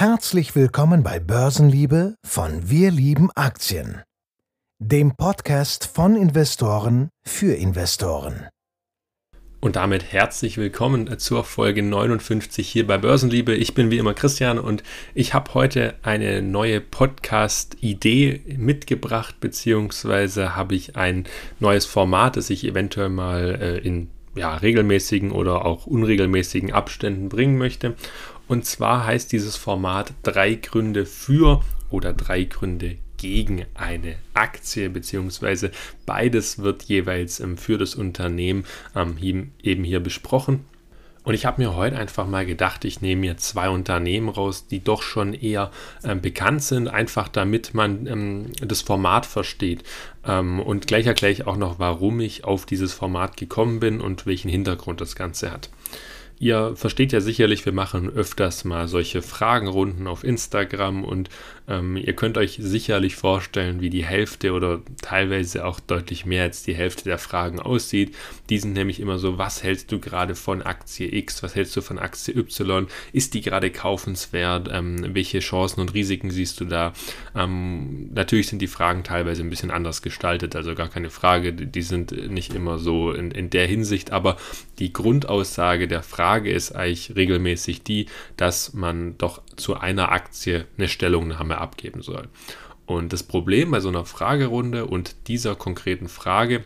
Herzlich willkommen bei Börsenliebe von Wir lieben Aktien, dem Podcast von Investoren für Investoren. Und damit herzlich willkommen zur Folge 59 hier bei Börsenliebe. Ich bin wie immer Christian und ich habe heute eine neue Podcast-Idee mitgebracht, beziehungsweise habe ich ein neues Format, das ich eventuell mal äh, in ja, regelmäßigen oder auch unregelmäßigen Abständen bringen möchte. Und zwar heißt dieses Format drei Gründe für oder drei Gründe gegen eine Aktie, beziehungsweise beides wird jeweils ähm, für das Unternehmen ähm, eben hier besprochen. Und ich habe mir heute einfach mal gedacht, ich nehme mir zwei Unternehmen raus, die doch schon eher ähm, bekannt sind, einfach damit man ähm, das Format versteht. Ähm, und gleich erkläre ich auch noch, warum ich auf dieses Format gekommen bin und welchen Hintergrund das Ganze hat. Ihr versteht ja sicherlich, wir machen öfters mal solche Fragenrunden auf Instagram und ähm, ihr könnt euch sicherlich vorstellen, wie die Hälfte oder teilweise auch deutlich mehr als die Hälfte der Fragen aussieht. Die sind nämlich immer so, was hältst du gerade von Aktie X, was hältst du von Aktie Y, ist die gerade kaufenswert, ähm, welche Chancen und Risiken siehst du da? Ähm, natürlich sind die Fragen teilweise ein bisschen anders gestaltet, also gar keine Frage, die sind nicht immer so in, in der Hinsicht, aber die Grundaussage der Frage ist eigentlich regelmäßig die, dass man doch zu einer Aktie eine Stellungnahme abgeben soll. Und das Problem bei so einer Fragerunde und dieser konkreten Frage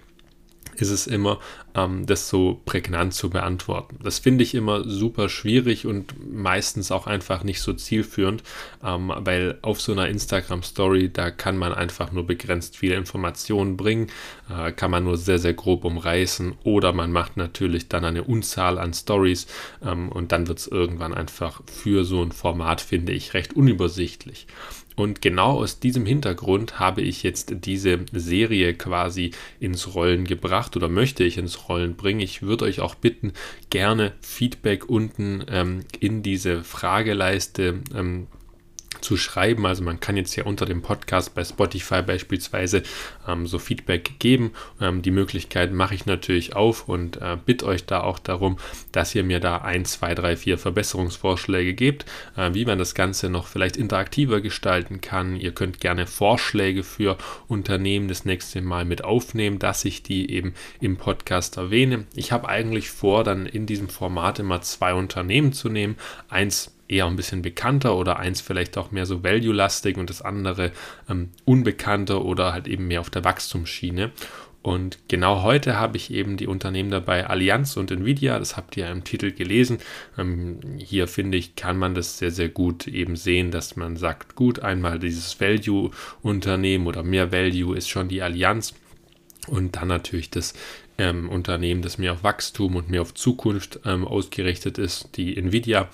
ist es immer, ähm, das so prägnant zu beantworten. Das finde ich immer super schwierig und meistens auch einfach nicht so zielführend, ähm, weil auf so einer Instagram-Story, da kann man einfach nur begrenzt viele Informationen bringen, äh, kann man nur sehr, sehr grob umreißen oder man macht natürlich dann eine Unzahl an Stories ähm, und dann wird es irgendwann einfach für so ein Format, finde ich, recht unübersichtlich. Und genau aus diesem Hintergrund habe ich jetzt diese Serie quasi ins Rollen gebracht oder möchte ich ins Rollen bringen. Ich würde euch auch bitten, gerne Feedback unten ähm, in diese Frageleiste ähm, zu schreiben. Also man kann jetzt ja unter dem Podcast bei Spotify beispielsweise ähm, so Feedback geben. Ähm, die Möglichkeit mache ich natürlich auf und äh, bitte euch da auch darum, dass ihr mir da ein, zwei, drei, vier Verbesserungsvorschläge gebt, äh, wie man das Ganze noch vielleicht interaktiver gestalten kann. Ihr könnt gerne Vorschläge für Unternehmen das nächste Mal mit aufnehmen, dass ich die eben im Podcast erwähne. Ich habe eigentlich vor, dann in diesem Format immer zwei Unternehmen zu nehmen. Eins eher ein bisschen bekannter oder eins vielleicht auch mehr so value-lastig und das andere ähm, unbekannter oder halt eben mehr auf der Wachstumsschiene. Und genau heute habe ich eben die Unternehmen dabei Allianz und Nvidia, das habt ihr im Titel gelesen. Ähm, hier finde ich, kann man das sehr, sehr gut eben sehen, dass man sagt, gut, einmal dieses Value-Unternehmen oder mehr Value ist schon die Allianz und dann natürlich das ähm, Unternehmen, das mehr auf Wachstum und mehr auf Zukunft ähm, ausgerichtet ist, die Nvidia.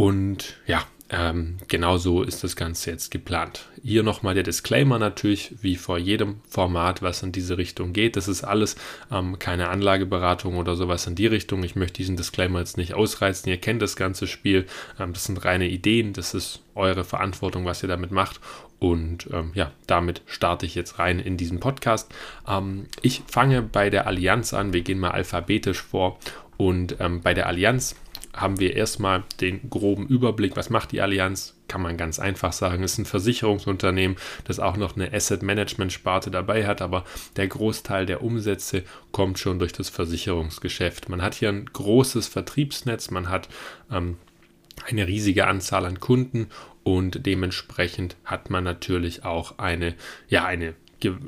Und ja, ähm, genau so ist das Ganze jetzt geplant. Hier nochmal der Disclaimer natürlich, wie vor jedem Format, was in diese Richtung geht. Das ist alles ähm, keine Anlageberatung oder sowas in die Richtung. Ich möchte diesen Disclaimer jetzt nicht ausreizen. Ihr kennt das ganze Spiel. Ähm, das sind reine Ideen. Das ist eure Verantwortung, was ihr damit macht. Und ähm, ja, damit starte ich jetzt rein in diesen Podcast. Ähm, ich fange bei der Allianz an. Wir gehen mal alphabetisch vor. Und ähm, bei der Allianz haben wir erstmal den groben Überblick, was macht die Allianz, kann man ganz einfach sagen. Es ist ein Versicherungsunternehmen, das auch noch eine Asset Management Sparte dabei hat, aber der Großteil der Umsätze kommt schon durch das Versicherungsgeschäft. Man hat hier ein großes Vertriebsnetz, man hat ähm, eine riesige Anzahl an Kunden und dementsprechend hat man natürlich auch eine, ja, eine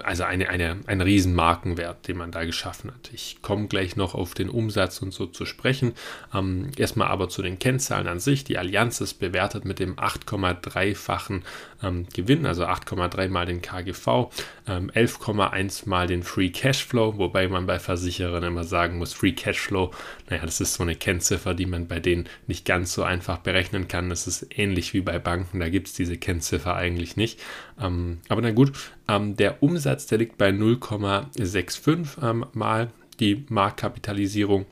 also eine, eine, ein Riesenmarkenwert, den man da geschaffen hat. Ich komme gleich noch auf den Umsatz und so zu sprechen. Ähm, erstmal aber zu den Kennzahlen an sich. Die Allianz ist bewertet mit dem 8,3-fachen ähm, Gewinn, also 8,3 mal den KGV, ähm, 11,1 mal den Free Cashflow, wobei man bei Versicherern immer sagen muss, Free Cashflow, naja, das ist so eine Kennziffer, die man bei denen nicht ganz so einfach berechnen kann. Das ist ähnlich wie bei Banken, da gibt es diese Kennziffer eigentlich nicht. Ähm, aber na gut, ähm, der Umsatz, der liegt bei 0,65 ähm, mal die Marktkapitalisierung.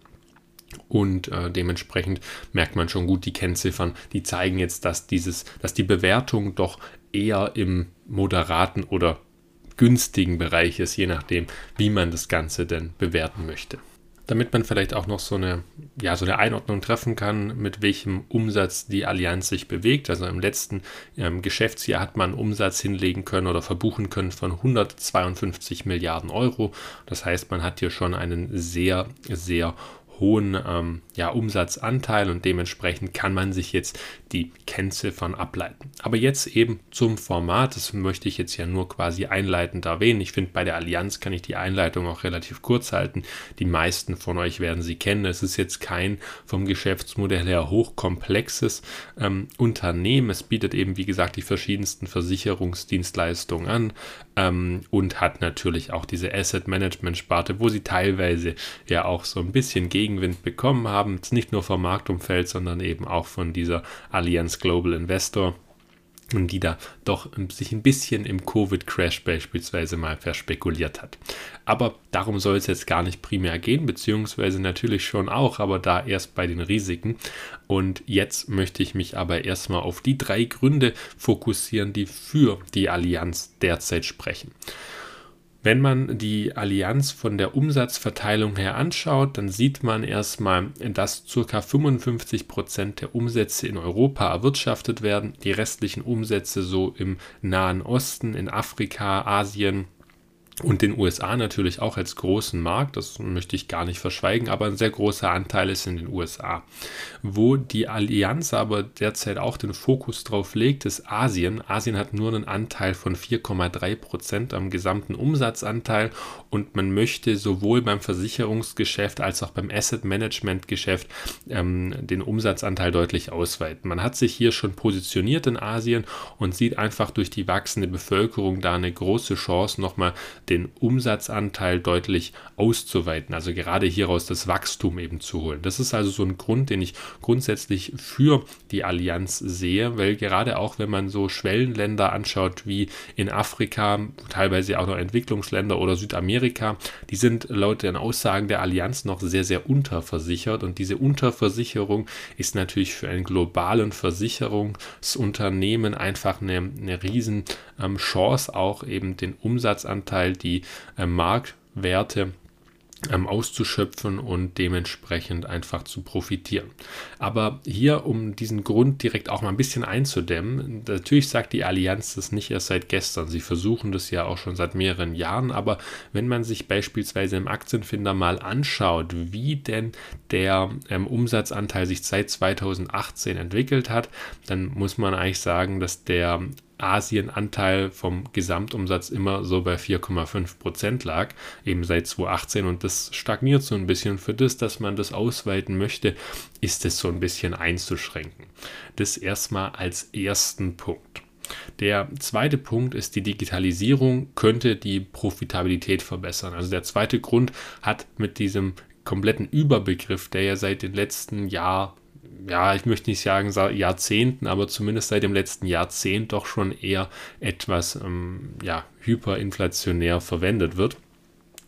Und äh, dementsprechend merkt man schon gut, die Kennziffern, die zeigen jetzt, dass dieses, dass die Bewertung doch eher im moderaten oder günstigen Bereich ist, je nachdem, wie man das Ganze denn bewerten möchte. Damit man vielleicht auch noch so eine, ja, so eine Einordnung treffen kann, mit welchem Umsatz die Allianz sich bewegt. Also im letzten ähm, Geschäftsjahr hat man Umsatz hinlegen können oder verbuchen können von 152 Milliarden Euro. Das heißt, man hat hier schon einen sehr, sehr hohen ähm, ja, Umsatzanteil und dementsprechend kann man sich jetzt die Kennziffern ableiten. Aber jetzt eben zum Format, das möchte ich jetzt ja nur quasi einleitend erwähnen. Ich finde, bei der Allianz kann ich die Einleitung auch relativ kurz halten. Die meisten von euch werden sie kennen. Es ist jetzt kein vom Geschäftsmodell her hochkomplexes ähm, Unternehmen. Es bietet eben, wie gesagt, die verschiedensten Versicherungsdienstleistungen an ähm, und hat natürlich auch diese Asset Management Sparte, wo sie teilweise ja auch so ein bisschen Gegenwind bekommen haben. Jetzt nicht nur vom Marktumfeld, sondern eben auch von dieser Allianz Global Investor die da doch sich ein bisschen im Covid-Crash beispielsweise mal verspekuliert hat. Aber darum soll es jetzt gar nicht primär gehen, beziehungsweise natürlich schon auch, aber da erst bei den Risiken. Und jetzt möchte ich mich aber erstmal auf die drei Gründe fokussieren, die für die Allianz derzeit sprechen. Wenn man die Allianz von der Umsatzverteilung her anschaut, dann sieht man erstmal, dass ca. 55 Prozent der Umsätze in Europa erwirtschaftet werden, die restlichen Umsätze so im Nahen Osten, in Afrika, Asien, und den USA natürlich auch als großen Markt, das möchte ich gar nicht verschweigen, aber ein sehr großer Anteil ist in den USA. Wo die Allianz aber derzeit auch den Fokus drauf legt, ist Asien. Asien hat nur einen Anteil von 4,3 Prozent am gesamten Umsatzanteil und man möchte sowohl beim Versicherungsgeschäft als auch beim Asset Management Geschäft ähm, den Umsatzanteil deutlich ausweiten. Man hat sich hier schon positioniert in Asien und sieht einfach durch die wachsende Bevölkerung da eine große Chance, nochmal den Umsatzanteil deutlich auszuweiten, also gerade hieraus das Wachstum eben zu holen. Das ist also so ein Grund, den ich grundsätzlich für die Allianz sehe, weil gerade auch wenn man so Schwellenländer anschaut wie in Afrika, teilweise auch noch Entwicklungsländer oder Südamerika, die sind laut den Aussagen der Allianz noch sehr, sehr unterversichert. Und diese Unterversicherung ist natürlich für ein globalen Versicherungsunternehmen einfach eine, eine riesen ähm, auch eben den Umsatzanteil die äh, Marktwerte ähm, auszuschöpfen und dementsprechend einfach zu profitieren. Aber hier, um diesen Grund direkt auch mal ein bisschen einzudämmen, natürlich sagt die Allianz das nicht erst seit gestern. Sie versuchen das ja auch schon seit mehreren Jahren, aber wenn man sich beispielsweise im Aktienfinder mal anschaut, wie denn der ähm, Umsatzanteil sich seit 2018 entwickelt hat, dann muss man eigentlich sagen, dass der Asienanteil vom Gesamtumsatz immer so bei 4,5 Prozent lag, eben seit 2018 und das stagniert so ein bisschen. Für das, dass man das ausweiten möchte, ist es so ein bisschen einzuschränken. Das erstmal als ersten Punkt. Der zweite Punkt ist, die Digitalisierung könnte die Profitabilität verbessern. Also der zweite Grund hat mit diesem kompletten Überbegriff, der ja seit den letzten Jahren ja, ich möchte nicht sagen Jahrzehnten, aber zumindest seit dem letzten Jahrzehnt doch schon eher etwas ähm, ja, hyperinflationär verwendet wird.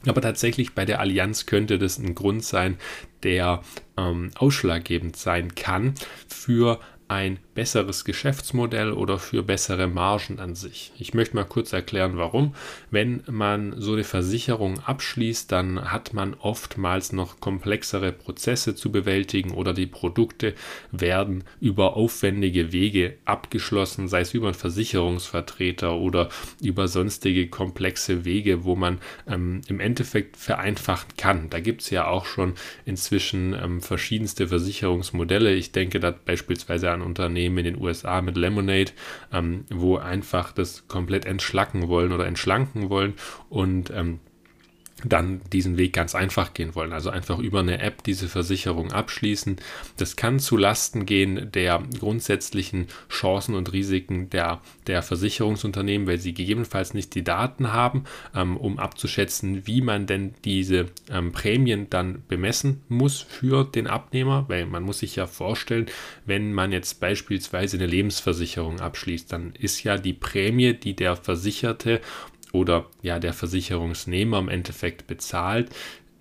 Aber tatsächlich bei der Allianz könnte das ein Grund sein, der ähm, ausschlaggebend sein kann für ein besseres Geschäftsmodell oder für bessere Margen an sich. Ich möchte mal kurz erklären, warum. Wenn man so eine Versicherung abschließt, dann hat man oftmals noch komplexere Prozesse zu bewältigen oder die Produkte werden über aufwendige Wege abgeschlossen, sei es über einen Versicherungsvertreter oder über sonstige komplexe Wege, wo man ähm, im Endeffekt vereinfachen kann. Da gibt es ja auch schon inzwischen ähm, verschiedenste Versicherungsmodelle. Ich denke da beispielsweise an Unternehmen in den USA mit Lemonade, ähm, wo einfach das komplett entschlacken wollen oder entschlanken wollen. Und ähm, dann diesen Weg ganz einfach gehen wollen. Also einfach über eine App diese Versicherung abschließen. Das kann zu Lasten gehen der grundsätzlichen Chancen und Risiken der, der Versicherungsunternehmen, weil sie gegebenenfalls nicht die Daten haben, ähm, um abzuschätzen, wie man denn diese ähm, Prämien dann bemessen muss für den Abnehmer. Weil man muss sich ja vorstellen, wenn man jetzt beispielsweise eine Lebensversicherung abschließt, dann ist ja die Prämie, die der Versicherte oder ja der Versicherungsnehmer im Endeffekt bezahlt,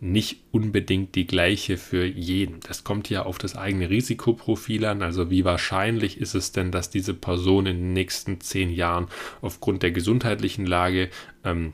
nicht unbedingt die gleiche für jeden. Das kommt ja auf das eigene Risikoprofil an. Also wie wahrscheinlich ist es denn, dass diese Person in den nächsten zehn Jahren aufgrund der gesundheitlichen Lage ähm,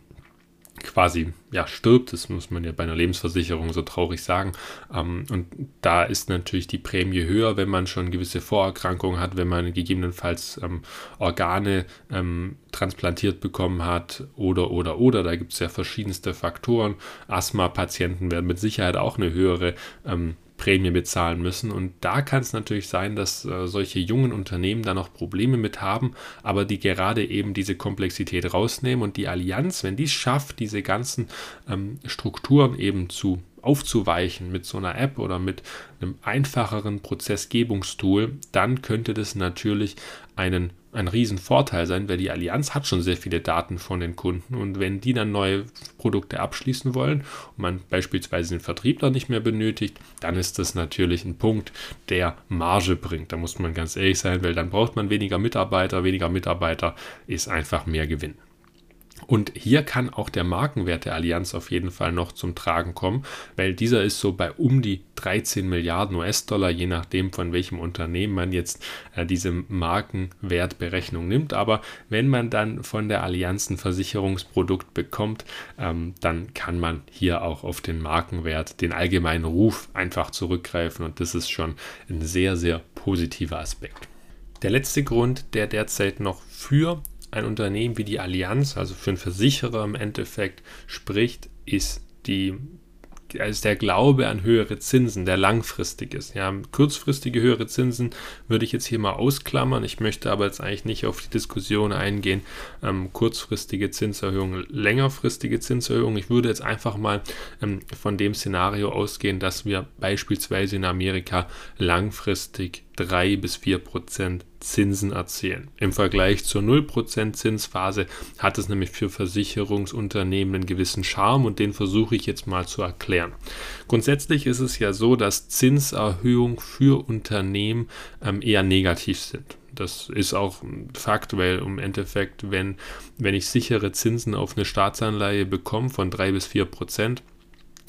quasi ja, stirbt. Das muss man ja bei einer Lebensversicherung so traurig sagen. Ähm, und da ist natürlich die Prämie höher, wenn man schon gewisse Vorerkrankungen hat, wenn man gegebenenfalls ähm, Organe ähm, transplantiert bekommen hat oder, oder, oder. Da gibt es ja verschiedenste Faktoren. Asthma-Patienten werden mit Sicherheit auch eine höhere ähm, Prämie bezahlen müssen. Und da kann es natürlich sein, dass äh, solche jungen Unternehmen da noch Probleme mit haben, aber die gerade eben diese Komplexität rausnehmen und die Allianz, wenn die es schafft, diese ganzen ähm, Strukturen eben zu aufzuweichen mit so einer App oder mit einem einfacheren Prozessgebungstool, dann könnte das natürlich einen ein Riesenvorteil sein, weil die Allianz hat schon sehr viele Daten von den Kunden und wenn die dann neue Produkte abschließen wollen und man beispielsweise den Vertrieb dann nicht mehr benötigt, dann ist das natürlich ein Punkt, der Marge bringt. Da muss man ganz ehrlich sein, weil dann braucht man weniger Mitarbeiter, weniger Mitarbeiter ist einfach mehr Gewinn. Und hier kann auch der Markenwert der Allianz auf jeden Fall noch zum Tragen kommen, weil dieser ist so bei um die 13 Milliarden US-Dollar, je nachdem von welchem Unternehmen man jetzt äh, diese Markenwertberechnung nimmt. Aber wenn man dann von der Allianz ein Versicherungsprodukt bekommt, ähm, dann kann man hier auch auf den Markenwert, den allgemeinen Ruf einfach zurückgreifen und das ist schon ein sehr, sehr positiver Aspekt. Der letzte Grund, der derzeit noch für ein Unternehmen wie die Allianz, also für einen Versicherer im Endeffekt spricht, ist die ist der Glaube an höhere Zinsen, der langfristig ist. Ja, kurzfristige höhere Zinsen würde ich jetzt hier mal ausklammern. Ich möchte aber jetzt eigentlich nicht auf die Diskussion eingehen, ähm, kurzfristige Zinserhöhungen, längerfristige Zinserhöhungen. Ich würde jetzt einfach mal ähm, von dem Szenario ausgehen, dass wir beispielsweise in Amerika langfristig 3 bis 4 Prozent Zinsen erzielen. Im Vergleich zur 0% Zinsphase hat es nämlich für Versicherungsunternehmen einen gewissen Charme und den versuche ich jetzt mal zu erklären. Grundsätzlich ist es ja so, dass Zinserhöhungen für Unternehmen ähm, eher negativ sind. Das ist auch ein Fakt, weil im Endeffekt, wenn, wenn ich sichere Zinsen auf eine Staatsanleihe bekomme von 3 bis 4 Prozent,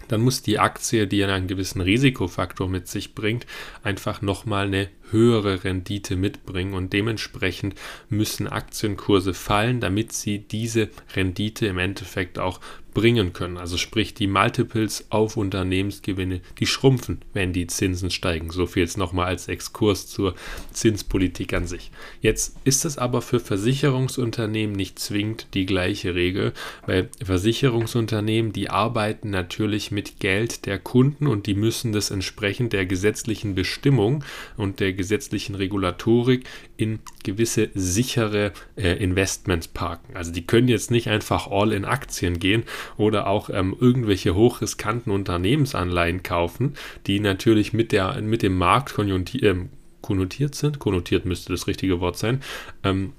dann muss die Aktie, die einen gewissen Risikofaktor mit sich bringt, einfach nochmal eine höhere Rendite mitbringen und dementsprechend müssen Aktienkurse fallen, damit sie diese Rendite im Endeffekt auch bringen können. Also sprich die Multiples auf Unternehmensgewinne, die schrumpfen, wenn die Zinsen steigen. So viel jetzt nochmal als Exkurs zur Zinspolitik an sich. Jetzt ist es aber für Versicherungsunternehmen nicht zwingend die gleiche Regel, weil Versicherungsunternehmen, die arbeiten natürlich mit Geld der Kunden und die müssen das entsprechend der gesetzlichen Bestimmung und der gesetzlichen Regulatorik in gewisse sichere äh, Investments parken. Also die können jetzt nicht einfach all in Aktien gehen oder auch ähm, irgendwelche hochriskanten Unternehmensanleihen kaufen, die natürlich mit, der, mit dem Markt äh, konnotiert sind. Konnotiert müsste das richtige Wort sein. Ähm,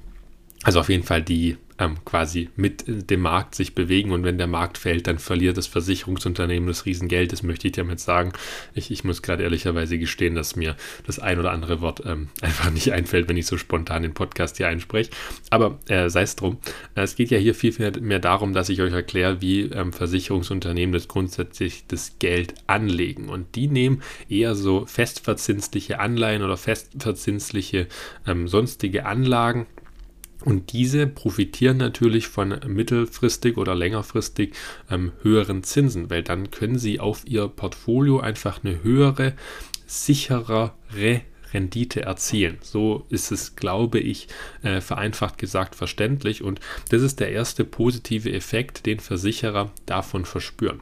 also auf jeden Fall die ähm, quasi mit dem Markt sich bewegen und wenn der Markt fällt, dann verliert das Versicherungsunternehmen das Riesengeld. Das möchte ich damit sagen. Ich, ich muss gerade ehrlicherweise gestehen, dass mir das ein oder andere Wort ähm, einfach nicht einfällt, wenn ich so spontan den Podcast hier einspreche. Aber äh, sei es drum. Es geht ja hier viel, viel mehr darum, dass ich euch erkläre, wie ähm, Versicherungsunternehmen das grundsätzlich das Geld anlegen. Und die nehmen eher so festverzinsliche Anleihen oder festverzinsliche ähm, sonstige Anlagen und diese profitieren natürlich von mittelfristig oder längerfristig ähm, höheren Zinsen, weil dann können sie auf ihr Portfolio einfach eine höhere, sicherere Rendite erzielen. So ist es, glaube ich, äh, vereinfacht gesagt verständlich und das ist der erste positive Effekt, den Versicherer davon verspüren.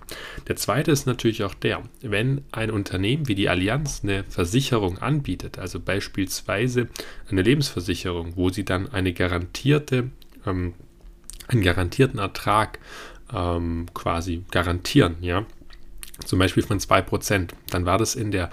Der zweite ist natürlich auch der, wenn ein Unternehmen wie die Allianz eine Versicherung anbietet, also beispielsweise eine Lebensversicherung, wo sie dann eine garantierte, ähm, einen garantierten Ertrag ähm, quasi garantieren, ja, zum Beispiel von 2%, dann war das in der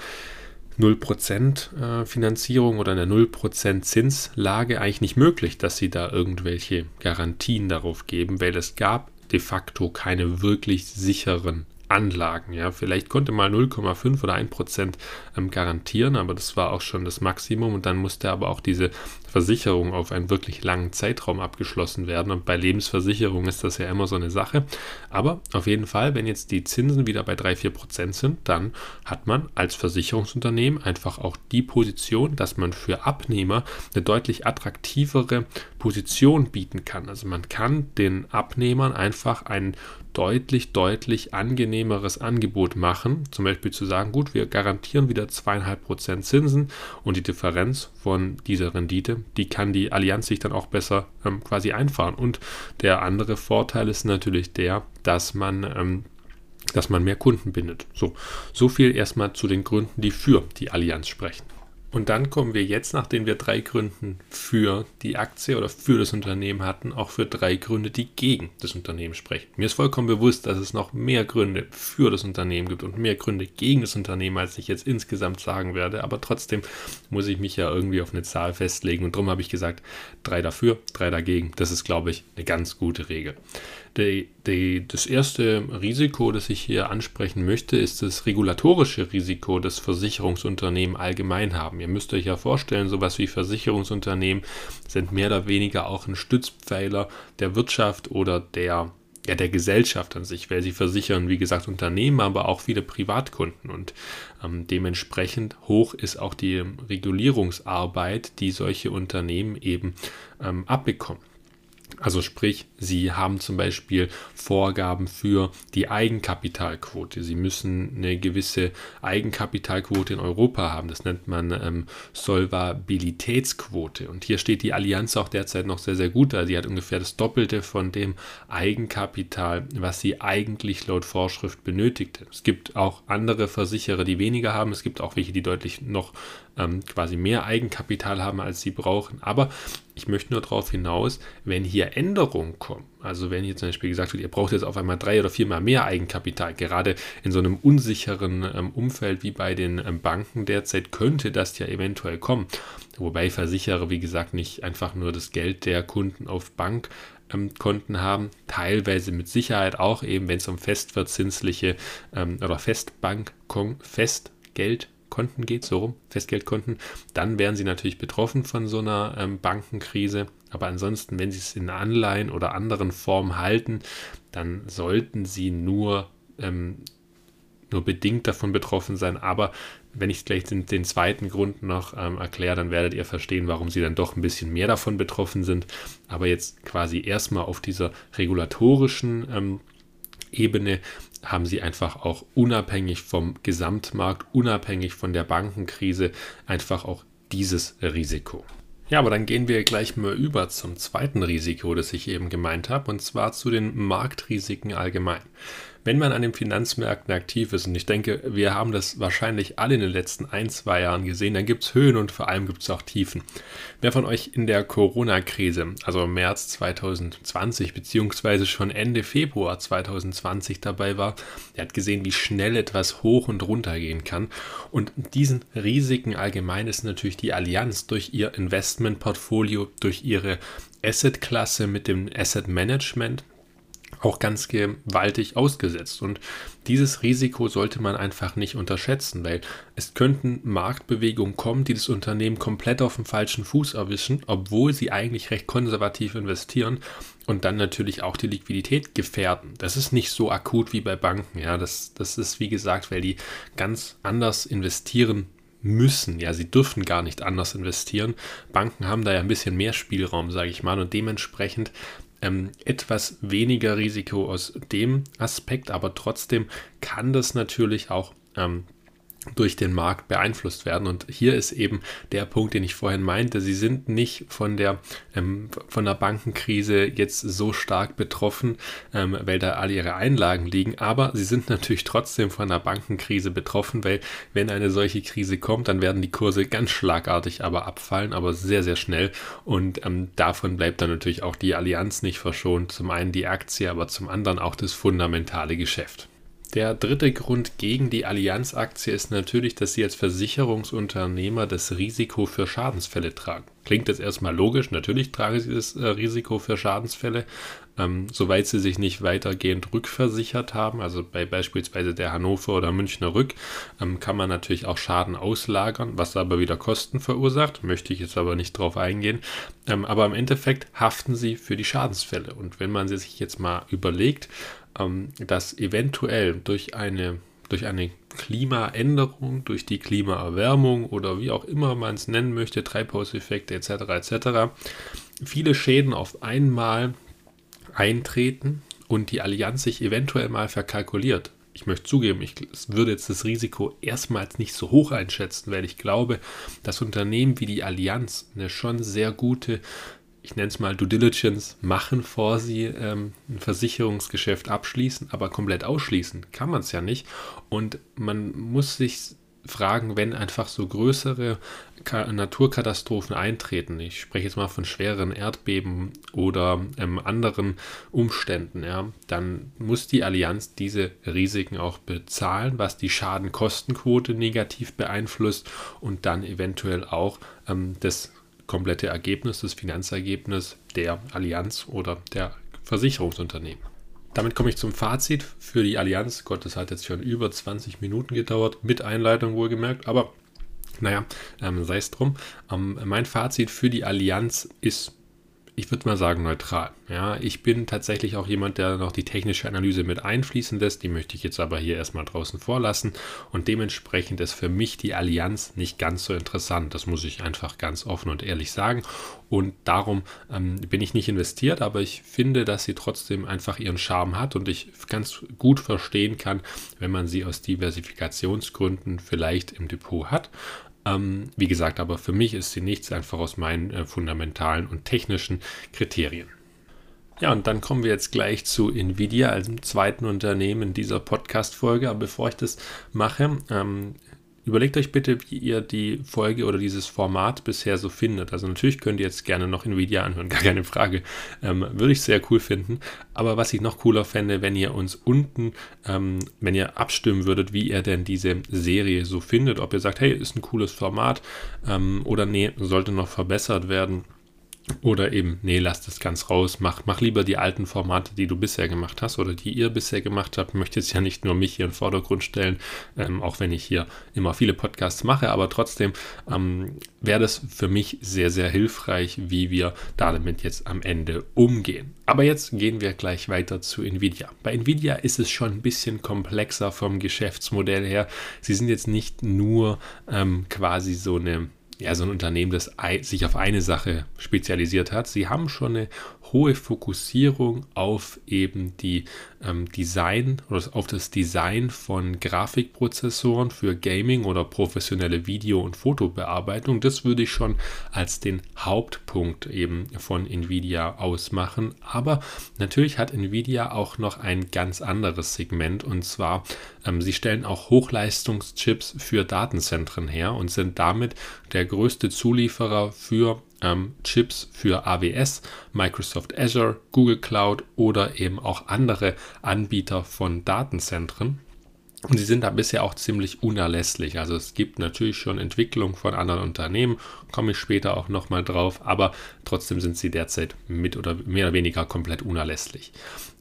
0% äh, Finanzierung oder einer 0% Zinslage eigentlich nicht möglich, dass sie da irgendwelche Garantien darauf geben, weil es gab de facto keine wirklich sicheren Anlagen. Ja, vielleicht konnte mal 0,5 oder 1 Prozent ähm, garantieren, aber das war auch schon das Maximum und dann musste aber auch diese Versicherungen auf einen wirklich langen Zeitraum abgeschlossen werden. Und bei Lebensversicherungen ist das ja immer so eine Sache. Aber auf jeden Fall, wenn jetzt die Zinsen wieder bei 3-4 Prozent sind, dann hat man als Versicherungsunternehmen einfach auch die Position, dass man für Abnehmer eine deutlich attraktivere Position bieten kann. Also man kann den Abnehmern einfach ein deutlich, deutlich angenehmeres Angebot machen. Zum Beispiel zu sagen, gut, wir garantieren wieder zweieinhalb Prozent Zinsen und die Differenz von dieser Rendite, die kann die Allianz sich dann auch besser ähm, quasi einfahren. Und der andere Vorteil ist natürlich der, dass man ähm, dass man mehr Kunden bindet. So, so viel erstmal zu den Gründen, die für die Allianz sprechen. Und dann kommen wir jetzt, nachdem wir drei Gründe für die Aktie oder für das Unternehmen hatten, auch für drei Gründe, die gegen das Unternehmen sprechen. Mir ist vollkommen bewusst, dass es noch mehr Gründe für das Unternehmen gibt und mehr Gründe gegen das Unternehmen, als ich jetzt insgesamt sagen werde. Aber trotzdem muss ich mich ja irgendwie auf eine Zahl festlegen. Und darum habe ich gesagt, drei dafür, drei dagegen. Das ist, glaube ich, eine ganz gute Regel. Die, die, das erste Risiko, das ich hier ansprechen möchte, ist das regulatorische Risiko, das Versicherungsunternehmen allgemein haben. Ihr müsst euch ja vorstellen, sowas wie Versicherungsunternehmen sind mehr oder weniger auch ein Stützpfeiler der Wirtschaft oder der ja, der Gesellschaft an sich, weil sie versichern, wie gesagt, Unternehmen, aber auch viele Privatkunden. Und ähm, dementsprechend hoch ist auch die Regulierungsarbeit, die solche Unternehmen eben ähm, abbekommen. Also sprich, Sie haben zum Beispiel Vorgaben für die Eigenkapitalquote. Sie müssen eine gewisse Eigenkapitalquote in Europa haben. Das nennt man ähm, Solvabilitätsquote. Und hier steht die Allianz auch derzeit noch sehr, sehr gut da. Sie hat ungefähr das Doppelte von dem Eigenkapital, was sie eigentlich laut Vorschrift benötigte. Es gibt auch andere Versicherer, die weniger haben. Es gibt auch welche, die deutlich noch ähm, quasi mehr Eigenkapital haben, als sie brauchen. Aber ich möchte nur darauf hinaus, wenn hier Änderungen kommen, also wenn hier zum Beispiel gesagt wird, ihr braucht jetzt auf einmal drei oder viermal mehr Eigenkapital, gerade in so einem unsicheren ähm, Umfeld wie bei den ähm, Banken derzeit, könnte das ja eventuell kommen. Wobei Versicherer, wie gesagt, nicht einfach nur das Geld der Kunden auf Bankkonten ähm, haben, teilweise mit Sicherheit auch eben, wenn es um festverzinsliche ähm, oder Festbank, Festgeld Konten geht, so rum, Festgeldkonten, dann wären sie natürlich betroffen von so einer ähm, Bankenkrise. Aber ansonsten, wenn sie es in Anleihen oder anderen Formen halten, dann sollten sie nur, ähm, nur bedingt davon betroffen sein. Aber wenn ich gleich den, den zweiten Grund noch ähm, erkläre, dann werdet ihr verstehen, warum sie dann doch ein bisschen mehr davon betroffen sind. Aber jetzt quasi erstmal auf dieser regulatorischen ähm, Ebene haben sie einfach auch unabhängig vom Gesamtmarkt, unabhängig von der Bankenkrise, einfach auch dieses Risiko. Ja, aber dann gehen wir gleich mal über zum zweiten Risiko, das ich eben gemeint habe, und zwar zu den Marktrisiken allgemein wenn man an den Finanzmärkten aktiv ist, und ich denke, wir haben das wahrscheinlich alle in den letzten ein, zwei Jahren gesehen, dann gibt es Höhen und vor allem gibt es auch Tiefen. Wer von euch in der Corona-Krise, also März 2020 beziehungsweise schon Ende Februar 2020 dabei war, der hat gesehen, wie schnell etwas hoch und runter gehen kann. Und diesen Risiken allgemein ist natürlich die Allianz durch ihr Investmentportfolio, durch ihre Asset-Klasse mit dem Asset Management auch ganz gewaltig ausgesetzt. Und dieses Risiko sollte man einfach nicht unterschätzen, weil es könnten Marktbewegungen kommen, die das Unternehmen komplett auf dem falschen Fuß erwischen, obwohl sie eigentlich recht konservativ investieren und dann natürlich auch die Liquidität gefährden. Das ist nicht so akut wie bei Banken. Ja, das, das ist wie gesagt, weil die ganz anders investieren müssen. Ja, sie dürfen gar nicht anders investieren. Banken haben da ja ein bisschen mehr Spielraum, sage ich mal, und dementsprechend ähm, etwas weniger Risiko aus dem Aspekt, aber trotzdem kann das natürlich auch ähm, durch den Markt beeinflusst werden. Und hier ist eben der Punkt, den ich vorhin meinte. Sie sind nicht von der, ähm, von der Bankenkrise jetzt so stark betroffen, ähm, weil da alle ihre Einlagen liegen. Aber sie sind natürlich trotzdem von der Bankenkrise betroffen, weil wenn eine solche Krise kommt, dann werden die Kurse ganz schlagartig aber abfallen, aber sehr, sehr schnell. Und ähm, davon bleibt dann natürlich auch die Allianz nicht verschont. Zum einen die Aktie, aber zum anderen auch das fundamentale Geschäft. Der dritte Grund gegen die Allianz-Aktie ist natürlich, dass sie als Versicherungsunternehmer das Risiko für Schadensfälle tragen. Klingt jetzt erstmal logisch, natürlich tragen sie das äh, Risiko für Schadensfälle, ähm, soweit sie sich nicht weitergehend rückversichert haben. Also bei beispielsweise der Hannover oder Münchner Rück ähm, kann man natürlich auch Schaden auslagern, was aber wieder Kosten verursacht. Möchte ich jetzt aber nicht drauf eingehen. Ähm, aber im Endeffekt haften sie für die Schadensfälle. Und wenn man sich jetzt mal überlegt, ähm, dass eventuell durch eine, durch eine Klimaänderung, durch die Klimaerwärmung oder wie auch immer man es nennen möchte, Treibhauseffekte etc. etc., viele Schäden auf einmal eintreten und die Allianz sich eventuell mal verkalkuliert. Ich möchte zugeben, ich würde jetzt das Risiko erstmals nicht so hoch einschätzen, weil ich glaube, dass Unternehmen wie die Allianz eine schon sehr gute ich nenne es mal Due Diligence machen, vor sie ähm, ein Versicherungsgeschäft abschließen, aber komplett ausschließen kann man es ja nicht. Und man muss sich fragen, wenn einfach so größere Naturkatastrophen eintreten. Ich spreche jetzt mal von schweren Erdbeben oder ähm, anderen Umständen, ja, dann muss die Allianz diese Risiken auch bezahlen, was die Schadenkostenquote negativ beeinflusst und dann eventuell auch ähm, das komplette Ergebnis, das Finanzergebnis der Allianz oder der Versicherungsunternehmen. Damit komme ich zum Fazit für die Allianz. Gott, das hat jetzt schon über 20 Minuten gedauert, mit Einleitung wohlgemerkt, aber naja, ähm, sei es drum. Ähm, mein Fazit für die Allianz ist ich würde mal sagen, neutral. Ja, ich bin tatsächlich auch jemand, der noch die technische Analyse mit einfließen lässt. Die möchte ich jetzt aber hier erstmal draußen vorlassen. Und dementsprechend ist für mich die Allianz nicht ganz so interessant. Das muss ich einfach ganz offen und ehrlich sagen. Und darum ähm, bin ich nicht investiert, aber ich finde, dass sie trotzdem einfach ihren Charme hat und ich ganz gut verstehen kann, wenn man sie aus Diversifikationsgründen vielleicht im Depot hat. Ähm, wie gesagt, aber für mich ist sie nichts einfach aus meinen äh, fundamentalen und technischen Kriterien. Ja, und dann kommen wir jetzt gleich zu Nvidia als zweiten Unternehmen dieser Podcast-Folge. Aber bevor ich das mache, ähm, Überlegt euch bitte, wie ihr die Folge oder dieses Format bisher so findet. Also natürlich könnt ihr jetzt gerne noch Nvidia anhören, gar keine Frage. Ähm, würde ich sehr cool finden. Aber was ich noch cooler fände, wenn ihr uns unten, ähm, wenn ihr abstimmen würdet, wie ihr denn diese Serie so findet. Ob ihr sagt, hey, ist ein cooles Format ähm, oder nee, sollte noch verbessert werden. Oder eben, nee, lass das ganz raus, mach, mach lieber die alten Formate, die du bisher gemacht hast oder die ihr bisher gemacht habt. Ich möchte jetzt ja nicht nur mich hier in den Vordergrund stellen, ähm, auch wenn ich hier immer viele Podcasts mache, aber trotzdem ähm, wäre das für mich sehr, sehr hilfreich, wie wir damit jetzt am Ende umgehen. Aber jetzt gehen wir gleich weiter zu Nvidia. Bei Nvidia ist es schon ein bisschen komplexer vom Geschäftsmodell her. Sie sind jetzt nicht nur ähm, quasi so eine ja, so ein Unternehmen, das sich auf eine Sache spezialisiert hat. Sie haben schon eine hohe Fokussierung auf eben die ähm, Design oder auf das Design von Grafikprozessoren für Gaming oder professionelle Video- und Fotobearbeitung. Das würde ich schon als den Hauptpunkt eben von Nvidia ausmachen. Aber natürlich hat Nvidia auch noch ein ganz anderes Segment und zwar ähm, sie stellen auch Hochleistungschips für Datenzentren her und sind damit der größte Zulieferer für ähm, Chips für AWS, Microsoft Azure, Google Cloud oder eben auch andere Anbieter von Datenzentren. Und sie sind da bisher auch ziemlich unerlässlich. Also es gibt natürlich schon Entwicklung von anderen Unternehmen, komme ich später auch nochmal drauf, aber trotzdem sind sie derzeit mit oder mehr oder weniger komplett unerlässlich.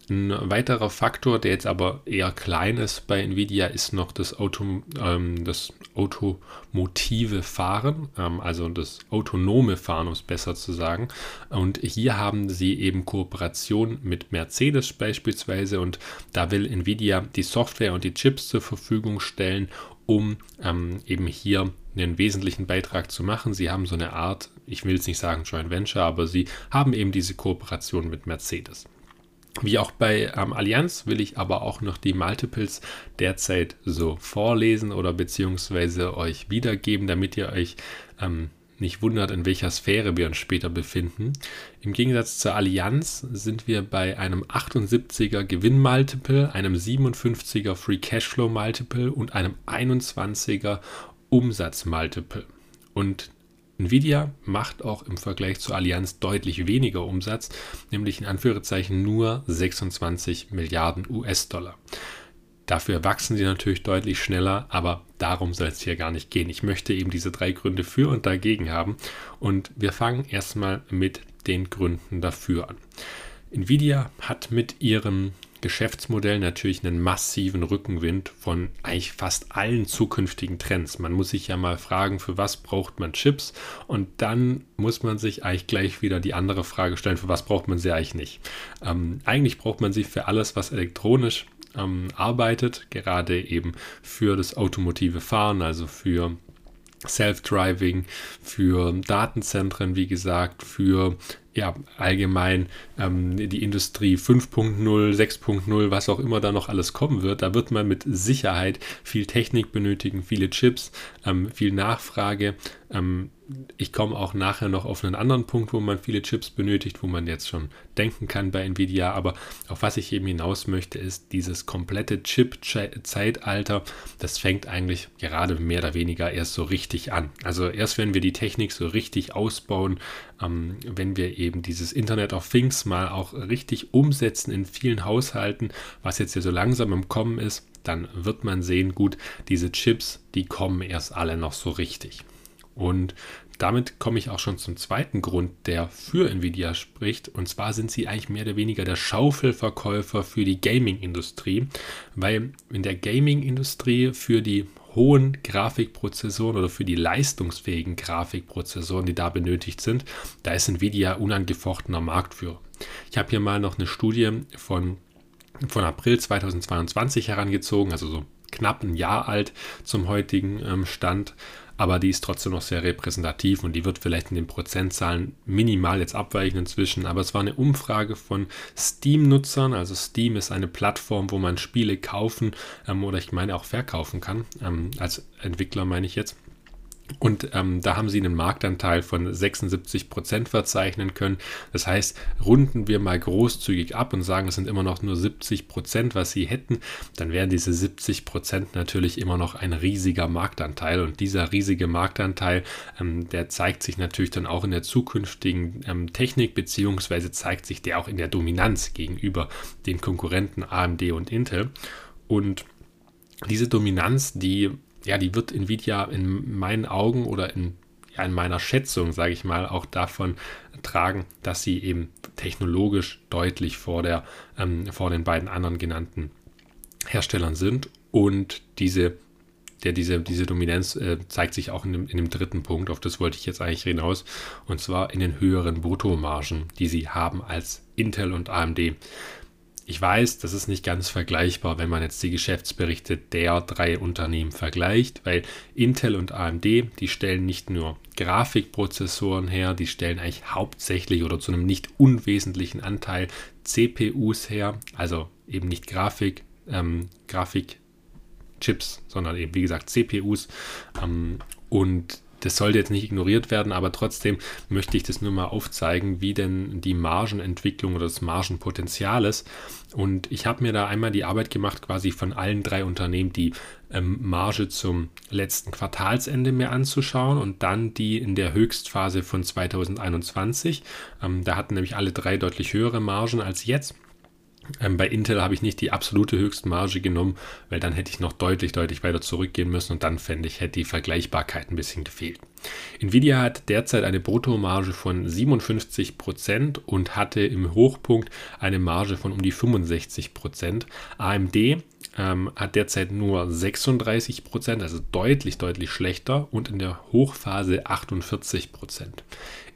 Ein weiterer Faktor, der jetzt aber eher klein ist bei Nvidia, ist noch das, Auto, ähm, das automotive Fahren, ähm, also das autonome Fahren, um es besser zu sagen. Und hier haben sie eben Kooperation mit Mercedes beispielsweise und da will Nvidia die Software und die Chips zur Verfügung stellen, um ähm, eben hier einen wesentlichen Beitrag zu machen. Sie haben so eine Art, ich will es nicht sagen Joint Venture, aber sie haben eben diese Kooperation mit Mercedes. Wie auch bei ähm, Allianz will ich aber auch noch die Multiples derzeit so vorlesen oder beziehungsweise euch wiedergeben, damit ihr euch ähm, nicht wundert, in welcher Sphäre wir uns später befinden. Im Gegensatz zur Allianz sind wir bei einem 78er Gewinn-Multiple, einem 57er Free Cashflow Multiple und einem 21er Umsatz-Multiple. Und Nvidia macht auch im Vergleich zur Allianz deutlich weniger Umsatz, nämlich in Anführungszeichen nur 26 Milliarden US-Dollar. Dafür wachsen sie natürlich deutlich schneller, aber darum soll es hier gar nicht gehen. Ich möchte eben diese drei Gründe für und dagegen haben. Und wir fangen erstmal mit den Gründen dafür an. Nvidia hat mit ihrem Geschäftsmodell natürlich einen massiven Rückenwind von eigentlich fast allen zukünftigen Trends. Man muss sich ja mal fragen, für was braucht man Chips? Und dann muss man sich eigentlich gleich wieder die andere Frage stellen, für was braucht man sie eigentlich nicht? Ähm, eigentlich braucht man sie für alles, was elektronisch ähm, arbeitet, gerade eben für das automotive Fahren, also für Self-Driving, für Datenzentren, wie gesagt, für ja, allgemein ähm, die Industrie 5.0, 6.0, was auch immer da noch alles kommen wird, da wird man mit Sicherheit viel Technik benötigen, viele Chips, ähm, viel Nachfrage. Ähm, ich komme auch nachher noch auf einen anderen Punkt, wo man viele Chips benötigt, wo man jetzt schon denken kann bei Nvidia. Aber auf was ich eben hinaus möchte, ist dieses komplette Chip-Zeitalter. Das fängt eigentlich gerade mehr oder weniger erst so richtig an. Also erst wenn wir die Technik so richtig ausbauen, ähm, wenn wir eben dieses Internet of Things mal auch richtig umsetzen in vielen Haushalten, was jetzt ja so langsam im Kommen ist, dann wird man sehen, gut, diese Chips, die kommen erst alle noch so richtig. Und damit komme ich auch schon zum zweiten Grund, der für Nvidia spricht. Und zwar sind sie eigentlich mehr oder weniger der Schaufelverkäufer für die Gaming-Industrie, weil in der Gaming-Industrie für die hohen Grafikprozessoren oder für die leistungsfähigen Grafikprozessoren, die da benötigt sind, da ist Nvidia unangefochtener Marktführer. Ich habe hier mal noch eine Studie von, von April 2022 herangezogen, also so knapp ein Jahr alt zum heutigen ähm, Stand aber die ist trotzdem noch sehr repräsentativ und die wird vielleicht in den Prozentzahlen minimal jetzt abweichen inzwischen. Aber es war eine Umfrage von Steam-Nutzern. Also Steam ist eine Plattform, wo man Spiele kaufen ähm, oder ich meine auch verkaufen kann. Ähm, als Entwickler meine ich jetzt. Und ähm, da haben sie einen Marktanteil von 76 Prozent verzeichnen können. Das heißt, runden wir mal großzügig ab und sagen, es sind immer noch nur 70 Prozent, was sie hätten, dann wären diese 70 Prozent natürlich immer noch ein riesiger Marktanteil. Und dieser riesige Marktanteil, ähm, der zeigt sich natürlich dann auch in der zukünftigen ähm, Technik, beziehungsweise zeigt sich der auch in der Dominanz gegenüber den Konkurrenten AMD und Intel. Und diese Dominanz, die ja, die wird Nvidia in meinen Augen oder in, ja, in meiner Schätzung, sage ich mal, auch davon tragen, dass sie eben technologisch deutlich vor, der, ähm, vor den beiden anderen genannten Herstellern sind. Und diese, der, diese, diese Dominanz äh, zeigt sich auch in dem, in dem dritten Punkt, auf das wollte ich jetzt eigentlich hinaus, und zwar in den höheren Bruttomargen, die sie haben als Intel und AMD. Ich weiß, das ist nicht ganz vergleichbar, wenn man jetzt die Geschäftsberichte der drei Unternehmen vergleicht, weil Intel und AMD, die stellen nicht nur Grafikprozessoren her, die stellen eigentlich hauptsächlich oder zu einem nicht unwesentlichen Anteil CPUs her, also eben nicht Grafik, ähm, Grafikchips, sondern eben wie gesagt CPUs. Ähm, und das sollte jetzt nicht ignoriert werden, aber trotzdem möchte ich das nur mal aufzeigen, wie denn die Margenentwicklung oder das Margenpotenzial ist. Und ich habe mir da einmal die Arbeit gemacht, quasi von allen drei Unternehmen die ähm, Marge zum letzten Quartalsende mir anzuschauen und dann die in der Höchstphase von 2021. Ähm, da hatten nämlich alle drei deutlich höhere Margen als jetzt. Ähm, bei Intel habe ich nicht die absolute Höchstmarge genommen, weil dann hätte ich noch deutlich, deutlich weiter zurückgehen müssen und dann fände ich, hätte die Vergleichbarkeit ein bisschen gefehlt. Nvidia hat derzeit eine Bruttomarge von 57% und hatte im Hochpunkt eine Marge von um die 65%. AMD ähm, hat derzeit nur 36%, also deutlich, deutlich schlechter und in der Hochphase 48%.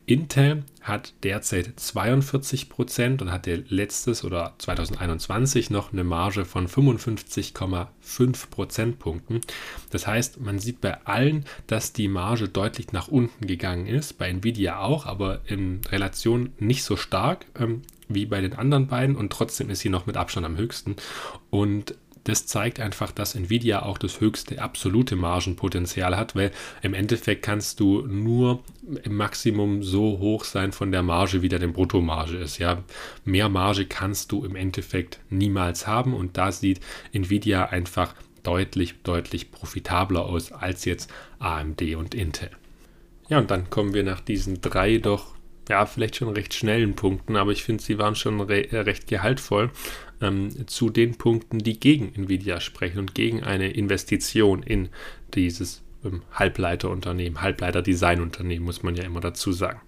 Intel hat derzeit 42 Prozent und hatte letztes oder 2021 noch eine Marge von 55,5 Prozentpunkten. Das heißt, man sieht bei allen, dass die Marge deutlich nach unten gegangen ist, bei Nvidia auch, aber in Relation nicht so stark ähm, wie bei den anderen beiden und trotzdem ist sie noch mit Abstand am höchsten. Und das zeigt einfach, dass Nvidia auch das höchste absolute Margenpotenzial hat, weil im Endeffekt kannst du nur im Maximum so hoch sein von der Marge, wie der den Bruttomarge ist. Ja, mehr Marge kannst du im Endeffekt niemals haben und da sieht Nvidia einfach deutlich, deutlich profitabler aus als jetzt AMD und Intel. Ja, und dann kommen wir nach diesen drei doch ja, vielleicht schon recht schnellen Punkten, aber ich finde, sie waren schon re recht gehaltvoll ähm, zu den Punkten, die gegen Nvidia sprechen und gegen eine Investition in dieses ähm, Halbleiterunternehmen, Halbleiter-Designunternehmen, muss man ja immer dazu sagen.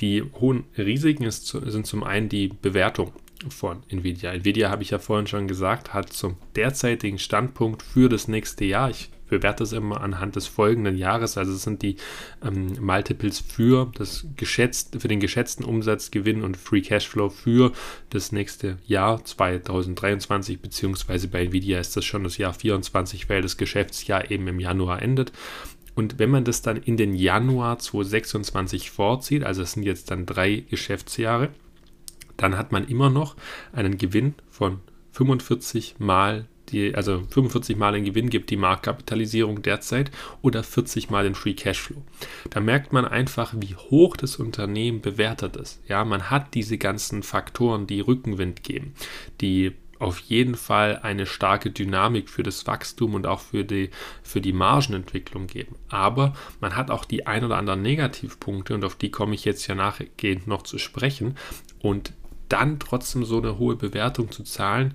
Die hohen Risiken ist, sind zum einen die Bewertung von Nvidia. Nvidia, habe ich ja vorhin schon gesagt, hat zum derzeitigen Standpunkt für das nächste Jahr, ich bewerte es immer anhand des folgenden Jahres, also es sind die ähm, Multiples für das geschätzt, für den geschätzten Umsatzgewinn und Free Cashflow für das nächste Jahr 2023, beziehungsweise bei Nvidia ist das schon das Jahr 24, weil das Geschäftsjahr eben im Januar endet. Und wenn man das dann in den Januar 2026 vorzieht, also es sind jetzt dann drei Geschäftsjahre, dann hat man immer noch einen Gewinn von 45 mal die, also 45 mal den Gewinn gibt die Marktkapitalisierung derzeit oder 40 mal den Free Cashflow. Da merkt man einfach, wie hoch das Unternehmen bewertet ist. Ja, man hat diese ganzen Faktoren, die Rückenwind geben, die auf jeden Fall eine starke Dynamik für das Wachstum und auch für die, für die Margenentwicklung geben. Aber man hat auch die ein oder anderen Negativpunkte und auf die komme ich jetzt ja nachgehend noch zu sprechen. Und dann trotzdem so eine hohe Bewertung zu zahlen,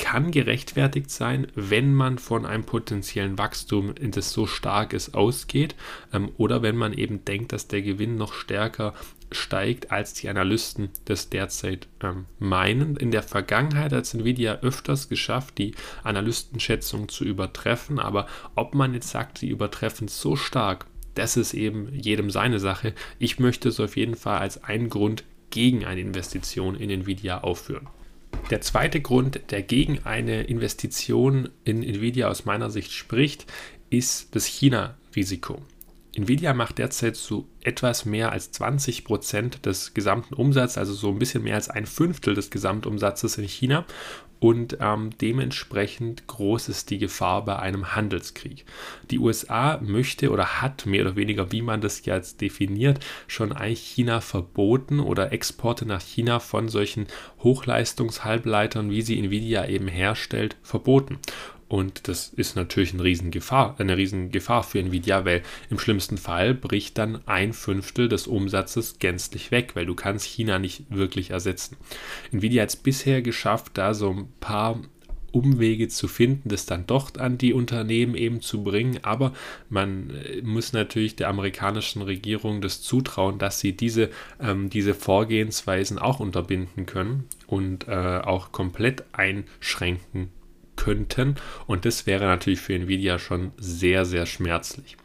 kann gerechtfertigt sein, wenn man von einem potenziellen Wachstum, das so stark ist, ausgeht ähm, oder wenn man eben denkt, dass der Gewinn noch stärker steigt, als die Analysten das derzeit ähm, meinen. In der Vergangenheit hat es Nvidia öfters geschafft, die Analystenschätzung zu übertreffen, aber ob man jetzt sagt, sie übertreffen so stark, das ist eben jedem seine Sache. Ich möchte es auf jeden Fall als einen Grund gegen eine Investition in Nvidia aufführen. Der zweite Grund, der gegen eine Investition in Nvidia aus meiner Sicht spricht, ist das China-Risiko. Nvidia macht derzeit so etwas mehr als 20 Prozent des gesamten Umsatzes, also so ein bisschen mehr als ein Fünftel des Gesamtumsatzes in China und ähm, dementsprechend groß ist die Gefahr bei einem Handelskrieg. Die USA möchte oder hat mehr oder weniger, wie man das jetzt definiert, schon eigentlich China verboten oder Exporte nach China von solchen Hochleistungshalbleitern, wie sie Nvidia eben herstellt, verboten. Und das ist natürlich eine Riesengefahr, eine Riesengefahr für Nvidia, weil im schlimmsten Fall bricht dann ein Fünftel des Umsatzes gänzlich weg, weil du kannst China nicht wirklich ersetzen. Nvidia hat es bisher geschafft, da so ein paar Umwege zu finden, das dann doch an die Unternehmen eben zu bringen. Aber man äh, muss natürlich der amerikanischen Regierung das zutrauen, dass sie diese, ähm, diese Vorgehensweisen auch unterbinden können und äh, auch komplett einschränken könnten. Und das wäre natürlich für Nvidia schon sehr, sehr schmerzlich.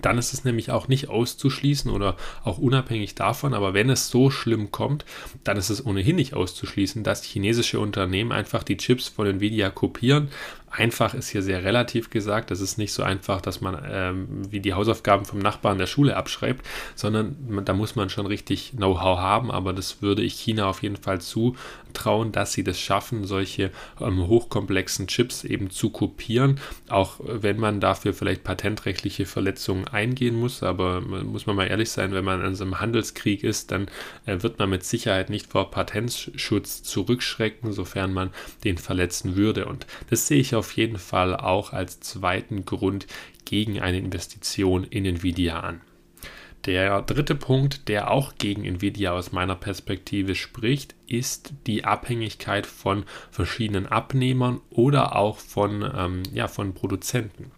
Dann ist es nämlich auch nicht auszuschließen oder auch unabhängig davon, aber wenn es so schlimm kommt, dann ist es ohnehin nicht auszuschließen, dass chinesische Unternehmen einfach die Chips von Nvidia kopieren, Einfach ist hier sehr relativ gesagt. Es ist nicht so einfach, dass man ähm, wie die Hausaufgaben vom Nachbarn der Schule abschreibt, sondern man, da muss man schon richtig Know-how haben. Aber das würde ich China auf jeden Fall zutrauen, dass sie das schaffen, solche ähm, hochkomplexen Chips eben zu kopieren. Auch wenn man dafür vielleicht patentrechtliche Verletzungen eingehen muss. Aber muss man mal ehrlich sein, wenn man in so einem Handelskrieg ist, dann äh, wird man mit Sicherheit nicht vor Patentschutz zurückschrecken, sofern man den verletzen würde. Und das sehe ich auf auf jeden Fall auch als zweiten Grund gegen eine Investition in Nvidia an. Der dritte Punkt, der auch gegen Nvidia aus meiner Perspektive spricht, ist die Abhängigkeit von verschiedenen Abnehmern oder auch von, ähm, ja, von Produzenten.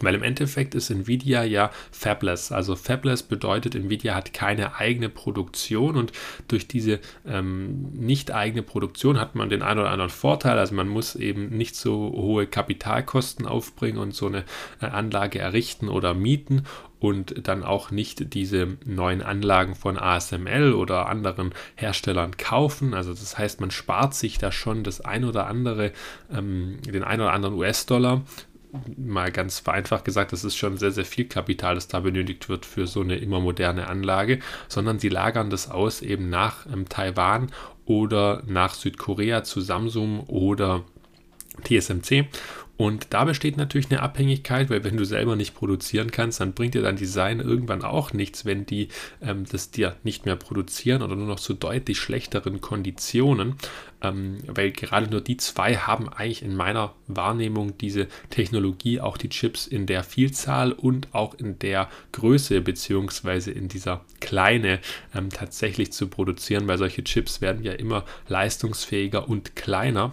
Weil im Endeffekt ist Nvidia ja fabless. Also fabless bedeutet, Nvidia hat keine eigene Produktion und durch diese ähm, nicht eigene Produktion hat man den einen oder anderen Vorteil. Also man muss eben nicht so hohe Kapitalkosten aufbringen und so eine äh, Anlage errichten oder mieten und dann auch nicht diese neuen Anlagen von ASML oder anderen Herstellern kaufen. Also das heißt, man spart sich da schon das ein oder andere, ähm, den ein oder anderen US-Dollar mal ganz vereinfacht gesagt, das ist schon sehr, sehr viel Kapital, das da benötigt wird für so eine immer moderne Anlage, sondern sie lagern das aus eben nach ähm, Taiwan oder nach Südkorea zu Samsung oder TSMC Und da besteht natürlich eine Abhängigkeit, weil wenn du selber nicht produzieren kannst, dann bringt dir dein Design irgendwann auch nichts, wenn die ähm, das dir nicht mehr produzieren oder nur noch zu deutlich schlechteren Konditionen. Ähm, weil gerade nur die zwei haben eigentlich in meiner Wahrnehmung diese Technologie, auch die Chips in der Vielzahl und auch in der Größe beziehungsweise in dieser Kleine ähm, tatsächlich zu produzieren, weil solche Chips werden ja immer leistungsfähiger und kleiner.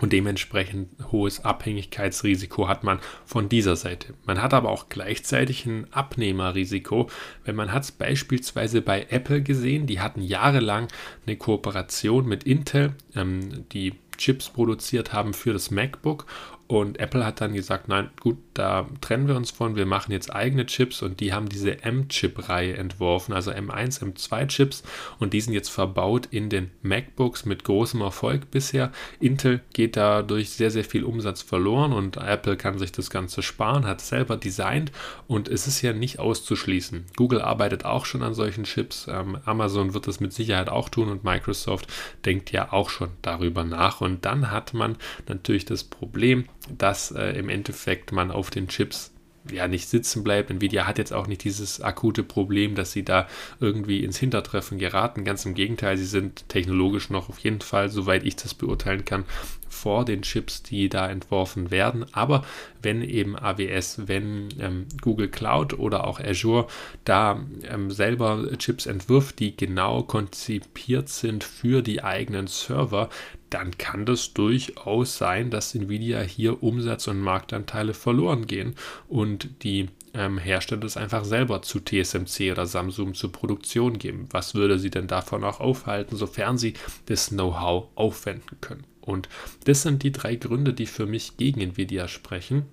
Und dementsprechend hohes Abhängigkeitsrisiko hat man von dieser Seite. Man hat aber auch gleichzeitig ein Abnehmerrisiko, wenn man hat es beispielsweise bei Apple gesehen, die hatten jahrelang eine Kooperation mit Intel, ähm, die Chips produziert haben für das MacBook und Apple hat dann gesagt, nein, gut, da trennen wir uns von, wir machen jetzt eigene Chips und die haben diese M-Chip-Reihe entworfen, also M1, M2-Chips und die sind jetzt verbaut in den MacBooks mit großem Erfolg bisher. Intel geht dadurch sehr, sehr viel Umsatz verloren und Apple kann sich das Ganze sparen, hat selber designt und es ist ja nicht auszuschließen. Google arbeitet auch schon an solchen Chips, ähm, Amazon wird das mit Sicherheit auch tun und Microsoft denkt ja auch schon darüber nach und dann hat man natürlich das Problem, dass äh, im Endeffekt man auf den Chips ja nicht sitzen bleibt. Nvidia hat jetzt auch nicht dieses akute Problem, dass sie da irgendwie ins Hintertreffen geraten. Ganz im Gegenteil, sie sind technologisch noch auf jeden Fall, soweit ich das beurteilen kann, vor den Chips, die da entworfen werden. Aber wenn eben AWS, wenn ähm, Google Cloud oder auch Azure da ähm, selber Chips entwirft, die genau konzipiert sind für die eigenen Server, dann kann das durchaus sein, dass Nvidia hier Umsatz und Marktanteile verloren gehen und die ähm, Hersteller es einfach selber zu TSMC oder Samsung zur Produktion geben. Was würde sie denn davon auch aufhalten, sofern sie das Know-how aufwenden können? Und das sind die drei Gründe, die für mich gegen Nvidia sprechen.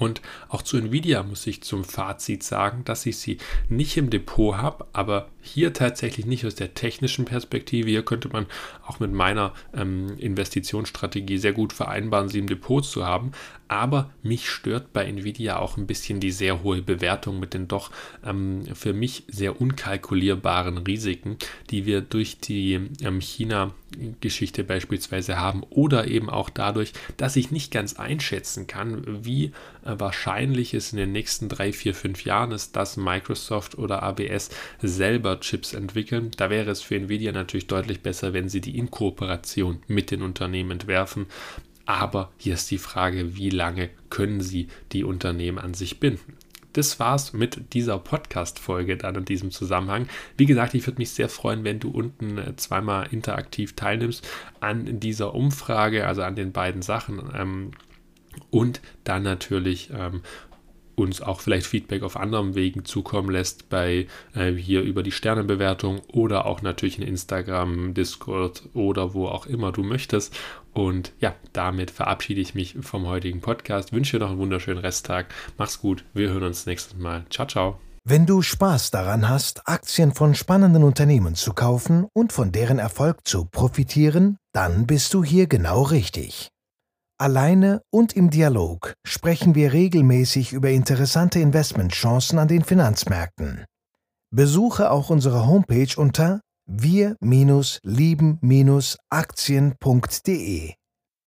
Und auch zu Nvidia muss ich zum Fazit sagen, dass ich sie nicht im Depot habe, aber hier tatsächlich nicht aus der technischen Perspektive. Hier könnte man auch mit meiner ähm, Investitionsstrategie sehr gut vereinbaren, sie im Depot zu haben. Aber mich stört bei Nvidia auch ein bisschen die sehr hohe Bewertung mit den doch ähm, für mich sehr unkalkulierbaren Risiken, die wir durch die ähm, China Geschichte beispielsweise haben oder eben auch dadurch, dass ich nicht ganz einschätzen kann, wie äh, wahrscheinlich es in den nächsten drei, vier, fünf Jahren ist, dass Microsoft oder ABS selber Chips entwickeln. Da wäre es für Nvidia natürlich deutlich besser, wenn sie die in Kooperation mit den Unternehmen entwerfen. Aber hier ist die Frage, wie lange können sie die Unternehmen an sich binden? Das war's mit dieser Podcast-Folge dann in diesem Zusammenhang. Wie gesagt, ich würde mich sehr freuen, wenn du unten äh, zweimal interaktiv teilnimmst an dieser Umfrage, also an den beiden Sachen. Ähm, und dann natürlich ähm, uns auch vielleicht Feedback auf anderen Wegen zukommen lässt, bei äh, hier über die Sternebewertung oder auch natürlich in Instagram, Discord oder wo auch immer du möchtest. Und ja, damit verabschiede ich mich vom heutigen Podcast. Wünsche dir noch einen wunderschönen Resttag. Mach's gut. Wir hören uns nächstes Mal. Ciao, ciao. Wenn du Spaß daran hast, Aktien von spannenden Unternehmen zu kaufen und von deren Erfolg zu profitieren, dann bist du hier genau richtig. Alleine und im Dialog sprechen wir regelmäßig über interessante Investmentchancen an den Finanzmärkten. Besuche auch unsere Homepage unter wir-lieben-aktien.de.